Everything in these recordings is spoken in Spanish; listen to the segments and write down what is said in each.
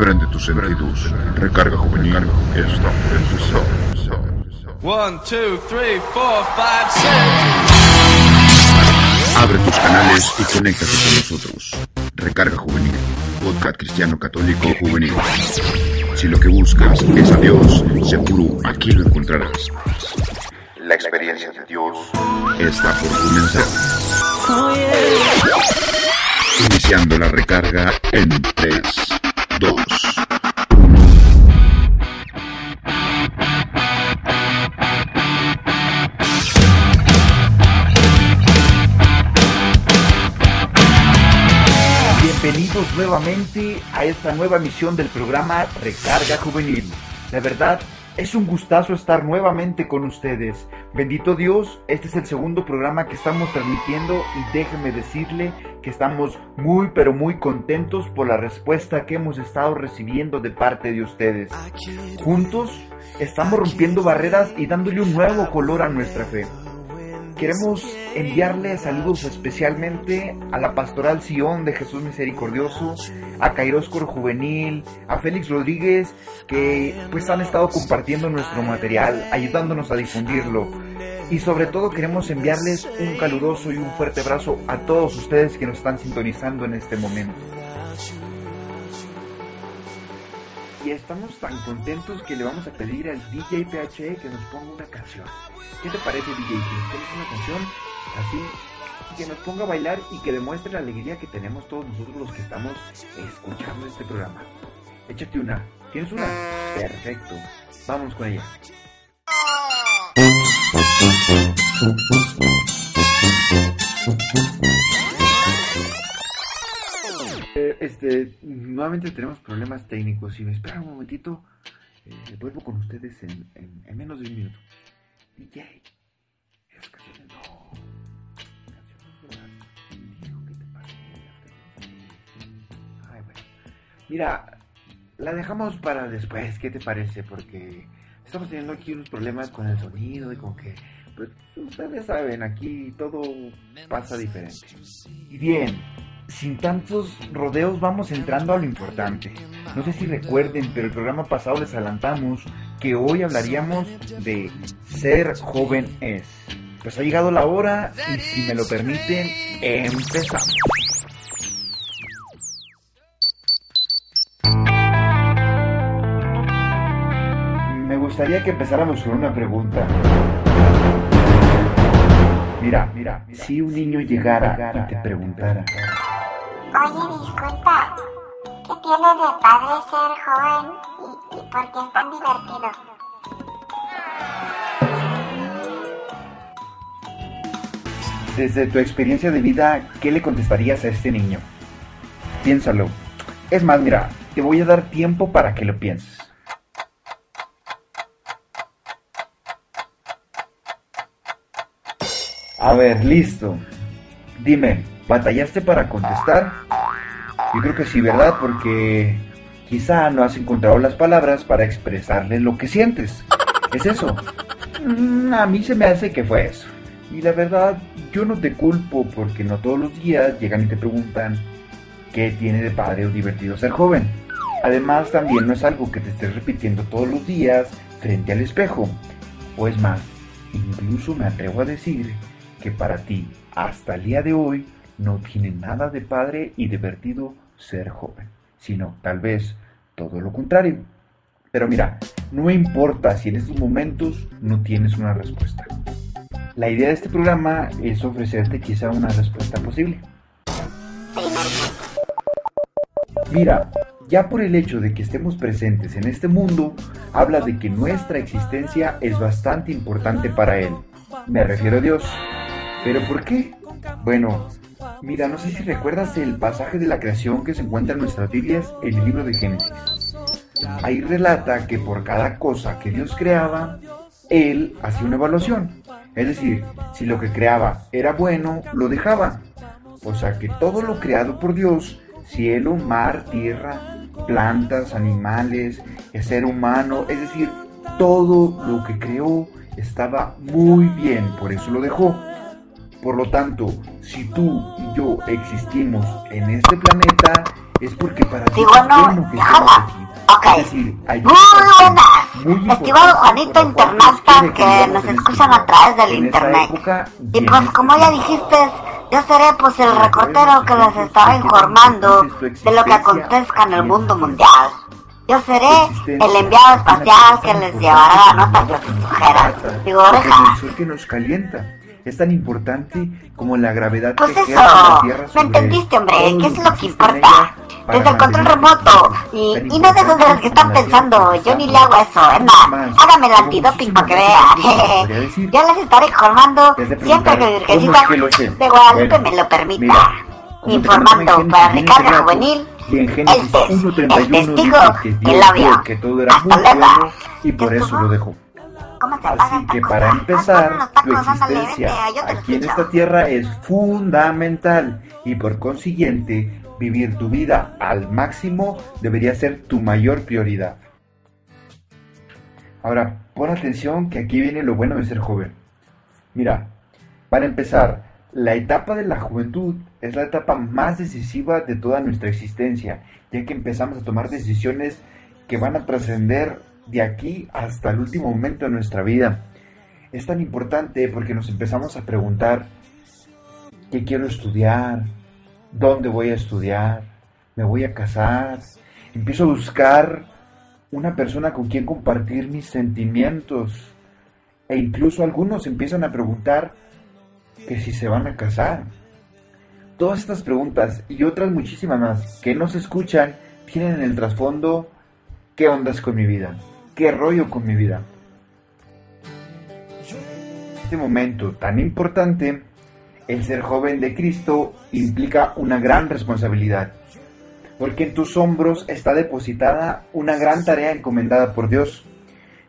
Prende tus sentidos. Recarga juvenil. Está por empezar. One, two, three, four, five, six. Abre tus canales y conéctate con nosotros. Recarga juvenil. Podcast cristiano católico juvenil. Si lo que buscas es a Dios, seguro aquí lo encontrarás. La experiencia de Dios está por comenzar. Iniciando la recarga en 3, 2, 1. Bienvenidos nuevamente a esta nueva emisión del programa Recarga Juvenil. De verdad, es un gustazo estar nuevamente con ustedes. Bendito Dios, este es el segundo programa que estamos transmitiendo y déjeme decirle que estamos muy pero muy contentos por la respuesta que hemos estado recibiendo de parte de ustedes. Juntos estamos rompiendo barreras y dándole un nuevo color a nuestra fe. Queremos enviarle saludos especialmente a la Pastoral Sion de Jesús Misericordioso, a Cairoscor Juvenil, a Félix Rodríguez, que pues han estado compartiendo nuestro material, ayudándonos a difundirlo. Y sobre todo queremos enviarles un caluroso y un fuerte abrazo a todos ustedes que nos están sintonizando en este momento. Estamos tan contentos que le vamos a pedir al DJ PHE que nos ponga una canción. ¿Qué te parece DJ? Que nos una canción así que nos ponga a bailar y que demuestre la alegría que tenemos todos nosotros los que estamos escuchando este programa. Échate una. ¿Tienes una? Perfecto. Vamos con ella. Eh, este, nuevamente tenemos problemas técnicos. Si me esperan un momentito, eh, vuelvo con ustedes en, en- en menos de un minuto. DJ, canciones no. Mira, la dejamos para después, ¿qué te parece? Porque estamos teniendo aquí unos problemas con el sonido y con que, pues, ustedes saben, aquí todo pasa diferente. Y bien, sin tantos rodeos vamos entrando a lo importante. No sé si recuerden, pero el programa pasado les adelantamos que hoy hablaríamos de ser joven es. Pues ha llegado la hora y si me lo permiten, empezamos. Me gustaría que empezáramos con una pregunta. Mira, mira, si un niño llegara y te preguntara, Oye, disculpa, ¿qué tiene de padre ser joven y, por qué es tan divertido? desde tu experiencia de vida, ¿qué le contestarías a este niño? Piénsalo. Es más, mira, te voy a dar tiempo para que lo pienses. A ver, listo. Dime, ¿batallaste para contestar? Yo creo que sí, ¿verdad? Porque quizá no has encontrado las palabras para expresarle lo que sientes. ¿Es eso? Mm, a mí se me hace que fue eso. Y la verdad, yo no te culpo porque no todos los días llegan y te preguntan qué tiene de padre o divertido ser joven. Además, también no es algo que te estés repitiendo todos los días frente al espejo. O es más, incluso me atrevo a decir que para ti, hasta el día de hoy, no tiene nada de padre y divertido ser joven, sino tal vez todo lo contrario. Pero mira, no importa si en estos momentos no tienes una respuesta. La idea de este programa es ofrecerte quizá una respuesta posible. Mira, ya por el hecho de que estemos presentes en este mundo, habla de que nuestra existencia es bastante importante para Él. Me refiero a Dios. ¿Pero por qué? Bueno, mira, no sé si recuerdas el pasaje de la creación que se encuentra en nuestras Biblias en el libro de Génesis. Ahí relata que por cada cosa que Dios creaba, Él hacía una evaluación. Es decir, si lo que creaba era bueno, lo dejaba. O sea que todo lo creado por Dios, cielo, mar, tierra, plantas, animales, el ser humano, es decir, todo lo que creó estaba muy bien, por eso lo dejó. Por lo tanto, si tú y yo existimos en este planeta, es porque para ti Digo, es no, bueno que déjala. estemos aquí. Ok. Es decir, hay Muy buenas. muy Estimado Juanito Internauta que nos escuchan a través del En internet. Y pues como ya dijiste, yo seré pues el reportero que les estará informando de lo que acontezca en el mundo mundial. Yo seré el enviado espacial que les llevará la nota de sus ojeras. Es sol que nos calienta. Es tan importante como la gravedad Pues que eso, la Tierra ¿me sobre entendiste, hombre? ¿Qué es lo que importa? Desde el control remoto. Y, y no de de los que están pensando, yo ni le hago eso. Es Más, hágame el antidoping para que vean. Yo les estaré informando siempre que ¿cómo Virgencita de Guadalupe me lo permita. Informando para bien Juvenil, y en el Génesis test, 1.31 el testigo, dice que Dios el labio. vio que todo era muy Hasta luego. bueno y por ¿Ya eso lo dejó. ¿Cómo se paga Así que para empezar, tu ándale, existencia vente, lo aquí en esta tierra es fundamental y por consiguiente vivir tu vida al máximo debería ser tu mayor prioridad. Ahora, pon atención que aquí viene lo bueno de ser joven. Mira, para empezar, la etapa de la juventud es la etapa más decisiva de toda nuestra existencia, ya que empezamos a tomar decisiones que van a trascender de aquí hasta el último momento de nuestra vida. Es tan importante porque nos empezamos a preguntar qué quiero estudiar, dónde voy a estudiar, me voy a casar, empiezo a buscar una persona con quien compartir mis sentimientos. E incluso algunos empiezan a preguntar que si se van a casar. Todas estas preguntas y otras muchísimas más que no se escuchan tienen en el trasfondo qué ondas con mi vida, qué rollo con mi vida. Este momento tan importante, el ser joven de Cristo implica una gran responsabilidad, porque en tus hombros está depositada una gran tarea encomendada por Dios.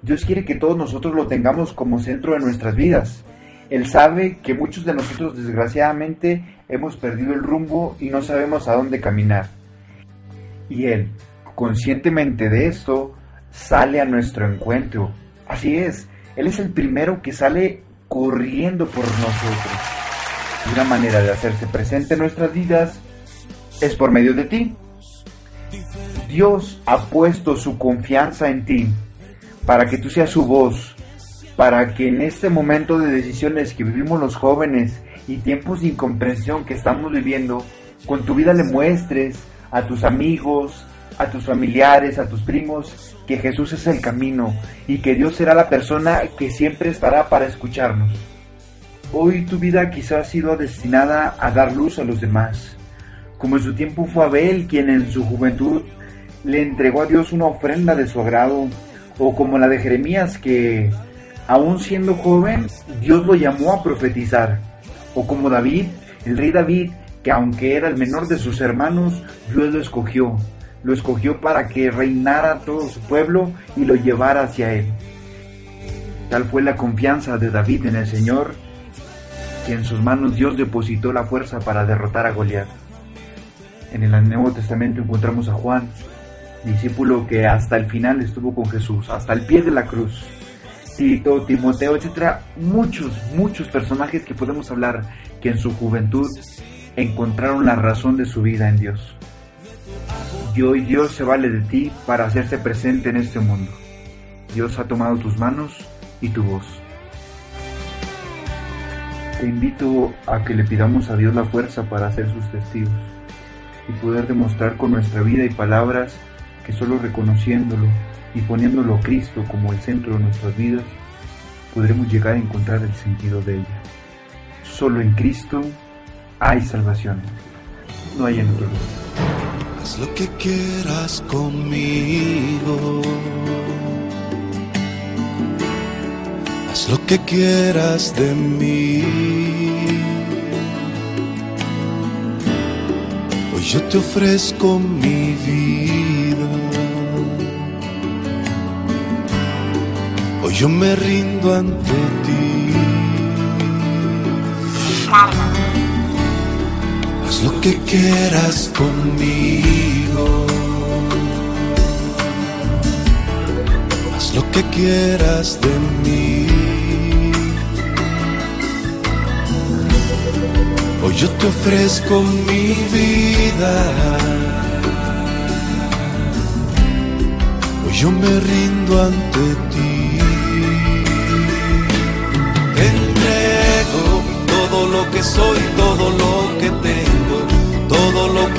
Dios quiere que todos nosotros lo tengamos como centro de nuestras vidas. Él sabe que muchos de nosotros desgraciadamente hemos perdido el rumbo y no sabemos a dónde caminar. Y Él, conscientemente de esto, sale a nuestro encuentro. Así es, Él es el primero que sale corriendo por nosotros. Y una manera de hacerse presente en nuestras vidas es por medio de ti. Dios ha puesto su confianza en ti para que tú seas su voz, para que en este momento de decisiones que vivimos los jóvenes y tiempos de incomprensión que estamos viviendo, con tu vida le muestres a tus amigos, a tus familiares, a tus primos, que Jesús es el camino y que Dios será la persona que siempre estará para escucharnos. Hoy tu vida quizás ha sido destinada a dar luz a los demás, como en su tiempo fue Abel quien en su juventud le entregó a Dios una ofrenda de su agrado, o como la de Jeremías que, aún siendo joven, Dios lo llamó a profetizar, o como David, el rey David, que aunque era el menor de sus hermanos, Dios lo escogió, lo escogió para que reinara todo su pueblo y lo llevara hacia él. Tal fue la confianza de David en el Señor, que en sus manos Dios depositó la fuerza para derrotar a Goliat. En el Nuevo Testamento encontramos a Juan, discípulo que hasta el final estuvo con Jesús, hasta el pie de la cruz. Tito, Timoteo, etcétera, muchos, muchos personajes que podemos hablar que en su juventud encontraron la razón de su vida en Dios. Y hoy Dios se vale de ti para hacerse presente en este mundo. Dios ha tomado tus manos y tu voz. Te invito a que le pidamos a Dios la fuerza para ser sus testigos y poder demostrar con nuestra vida y palabras que solo reconociéndolo y poniéndolo a Cristo como el centro de nuestras vidas, podremos llegar a encontrar el sentido de ella. Solo en Cristo hay salvación, no hay en otro lugar. Haz lo que quieras conmigo. Haz lo que quieras de mí. Hoy yo te ofrezco mi vida. Hoy yo me rindo ante ti. Haz lo que quieras conmigo. Haz lo que quieras de mí. Hoy yo te ofrezco mi vida. Hoy yo me rindo ante ti.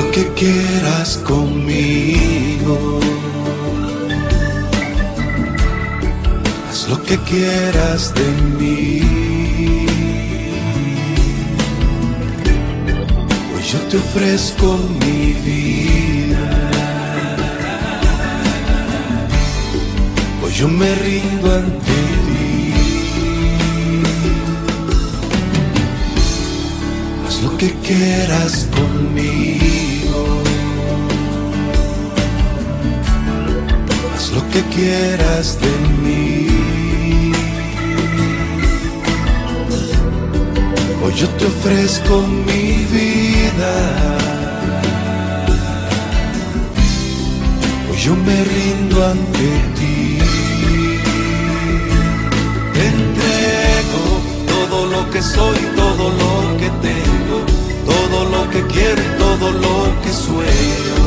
Lo que quieras conmigo. Haz lo que quieras de mí. Hoy yo te ofrezco mi vida. Hoy yo me rindo ante ti. Que quieras conmigo. Haz lo que quieras de mí. Hoy yo te ofrezco mi vida. Hoy yo me rindo ante ti. Te entrego todo lo que soy, todo lo que tengo, que quiero todo lo que sueño.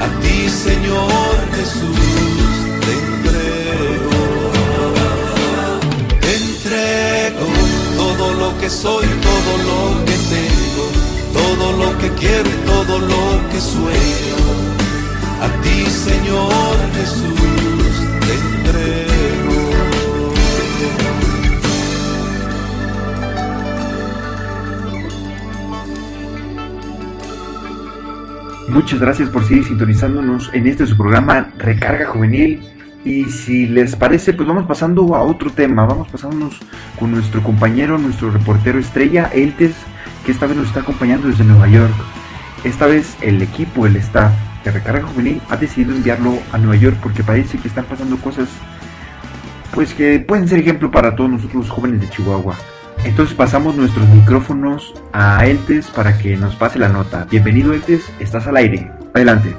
A ti, Señor Jesús, te entrego. Te entrego todo lo que soy, todo lo que tengo, todo lo que quiero todo lo que sueño. A ti, Señor Jesús, Muchas gracias por seguir sintonizándonos en este su programa Recarga Juvenil. Y si les parece, pues vamos pasando a otro tema. Vamos pasándonos con nuestro compañero, nuestro reportero estrella, Eltes, que esta vez nos está acompañando desde Nueva York. Esta vez el equipo, el staff de Recarga Juvenil ha decidido enviarlo a Nueva York porque parece que están pasando cosas pues que pueden ser ejemplo para todos nosotros los jóvenes de Chihuahua. Entonces pasamos nuestros micrófonos a Eltes para que nos pase la nota. Bienvenido Eltes, estás al aire. Adelante.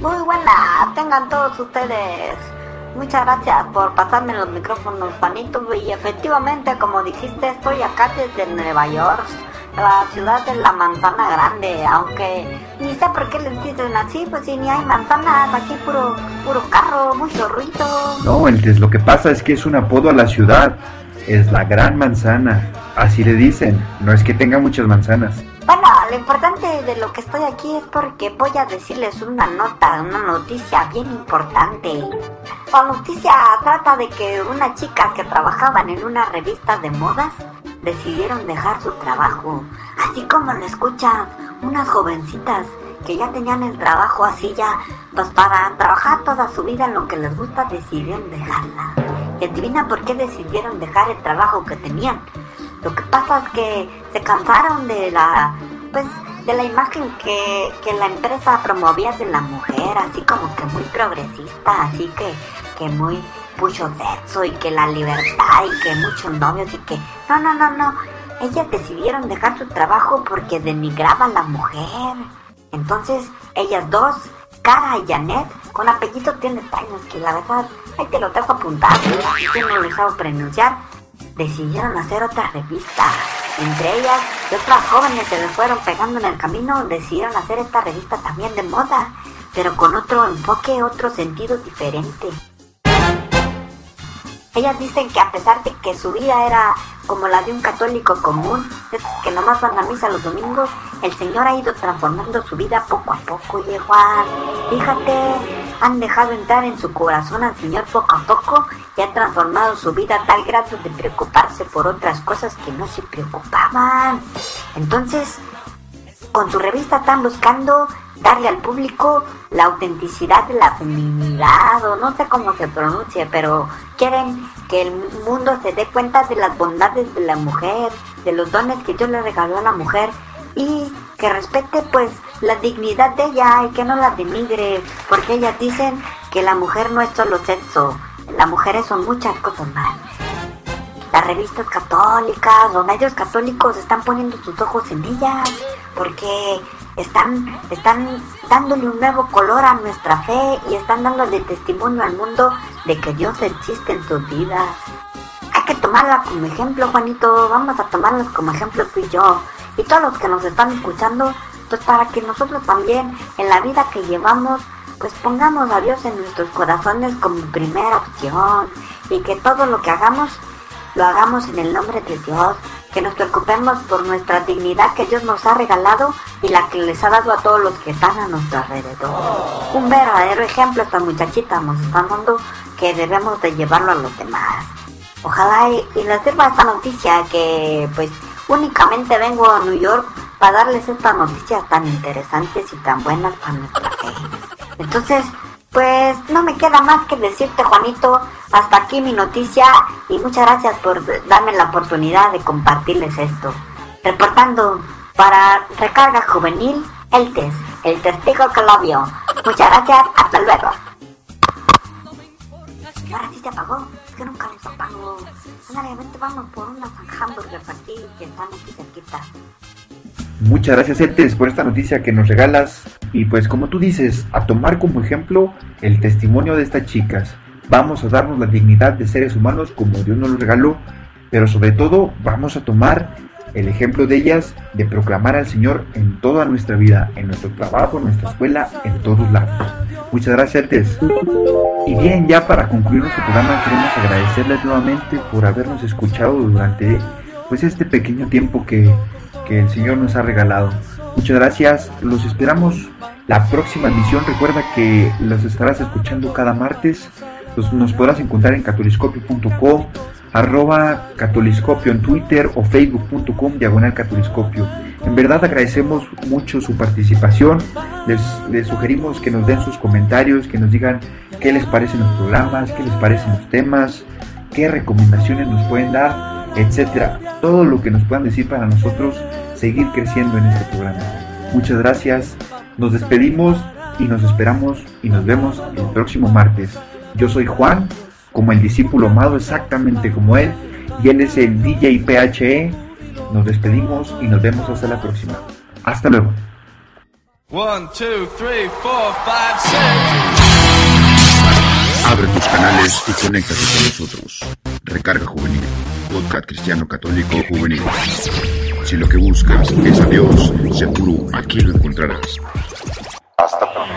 Muy buena, tengan todos ustedes. Muchas gracias por pasarme los micrófonos, Juanito. Y efectivamente, como dijiste, estoy acá desde Nueva York, la ciudad de la manzana grande. Aunque ni sé por qué les dicen así, pues si ni hay manzanas, aquí puro, puro carro, mucho ruido. No, Eltes, lo que pasa es que es un apodo a la ciudad. Es la gran manzana. Así le dicen. No es que tenga muchas manzanas. Bueno, lo importante de lo que estoy aquí es porque voy a decirles una nota, una noticia bien importante. La noticia trata de que unas chicas que trabajaban en una revista de modas decidieron dejar su trabajo. Así como lo escuchan, unas jovencitas que ya tenían el trabajo así ya, pues para trabajar toda su vida en lo que les gusta, decidieron dejarla. ¿Y adivina por qué decidieron dejar el trabajo que tenían? Lo que pasa es que se cansaron de la, pues, de la imagen que, que la empresa promovía de la mujer, así como que muy progresista, así que, que muy mucho sexo y que la libertad y que muchos novios y que, no, no, no, no, ellas decidieron dejar su trabajo porque denigraba a la mujer. Entonces, ellas dos, Cara y Janet, con apellido tienen años que la verdad, ahí te lo dejo apuntado, y yo no lo sabe pronunciar, decidieron hacer otra revista. Entre ellas y otras jóvenes se les fueron pegando en el camino, decidieron hacer esta revista también de moda, pero con otro enfoque, otro sentido diferente. Ellas dicen que a pesar de que su vida era como la de un católico común, que nomás van a misa los domingos, el Señor ha ido transformando su vida poco a poco, y Juan. Fíjate, han dejado entrar en su corazón al Señor poco a poco y ha transformado su vida a tal grado de preocuparse por otras cosas que no se preocupaban. Entonces, con su revista están buscando darle al público la autenticidad de la feminidad o no sé cómo se pronuncie, pero quieren que el mundo se dé cuenta de las bondades de la mujer, de los dones que Dios le regaló a la mujer y que respete pues la dignidad de ella y que no la denigre, porque ellas dicen que la mujer no es solo sexo, las mujeres son muchas cosas más. Las revistas católicas, los medios católicos están poniendo sus ojos en ellas porque están, están dándole un nuevo color a nuestra fe y están dándole testimonio al mundo de que Dios existe en sus vidas. Hay que tomarla como ejemplo, Juanito. Vamos a tomarlas como ejemplo tú y yo. Y todos los que nos están escuchando, pues para que nosotros también en la vida que llevamos, pues pongamos a Dios en nuestros corazones como primera opción. Y que todo lo que hagamos, lo hagamos en el nombre de Dios que nos preocupemos por nuestra dignidad que Dios nos ha regalado y la que les ha dado a todos los que están a nuestro alrededor. Un verdadero ejemplo esta muchachita nos está dando que debemos de llevarlo a los demás. Ojalá y, les sirva esta noticia que pues únicamente vengo a New York para darles estas noticias tan interesantes y tan buenas para nuestra fe. Entonces, pues no me queda más que decirte, Juanito, hasta aquí mi noticia y muchas gracias por darme la oportunidad de compartirles esto. Reportando para Recarga Juvenil, el test, el testigo que lo vio. Muchas gracias, hasta luego. Ahora sí se apagó, es que nunca les apago. Ándale, vamos por una hamburger para ti que están aquí cerquita. Muchas gracias, Etes, por esta noticia que nos regalas. Y pues como tú dices, a tomar como ejemplo el testimonio de estas chicas. Vamos a darnos la dignidad de seres humanos como Dios nos lo regaló, pero sobre todo vamos a tomar el ejemplo de ellas de proclamar al Señor en toda nuestra vida, en nuestro trabajo, en nuestra escuela, en todos lados. Muchas gracias, Etes. Y bien, ya para concluir nuestro programa queremos agradecerles nuevamente por habernos escuchado durante pues este pequeño tiempo que que el Señor nos ha regalado. Muchas gracias, los esperamos la próxima emisión. Recuerda que los estarás escuchando cada martes. nos podrás encontrar en catoliscopio.com, arroba catoliscopio en Twitter o facebook.com diagonal catoliscopio. En verdad agradecemos mucho su participación. Les, les, sugerimos que nos den sus comentarios, que nos digan qué les parecen los programas, qué les parecen los temas, qué recomendaciones nos pueden dar etcétera. Todo lo que nos puedan decir para nosotros seguir creciendo en este programa. Muchas gracias. Nos despedimos y nos esperamos y nos vemos el próximo martes. Yo soy Juan, como el discípulo amado, exactamente como él, y él es el DJ PHE. Nos despedimos y nos vemos hasta la próxima. Hasta luego. Abre tus canales y conéctate con nosotros. Recarga Juvenil, podcast cristiano católico juvenil. Si lo que buscas es a Dios, seguro aquí lo encontrarás. Hasta pronto.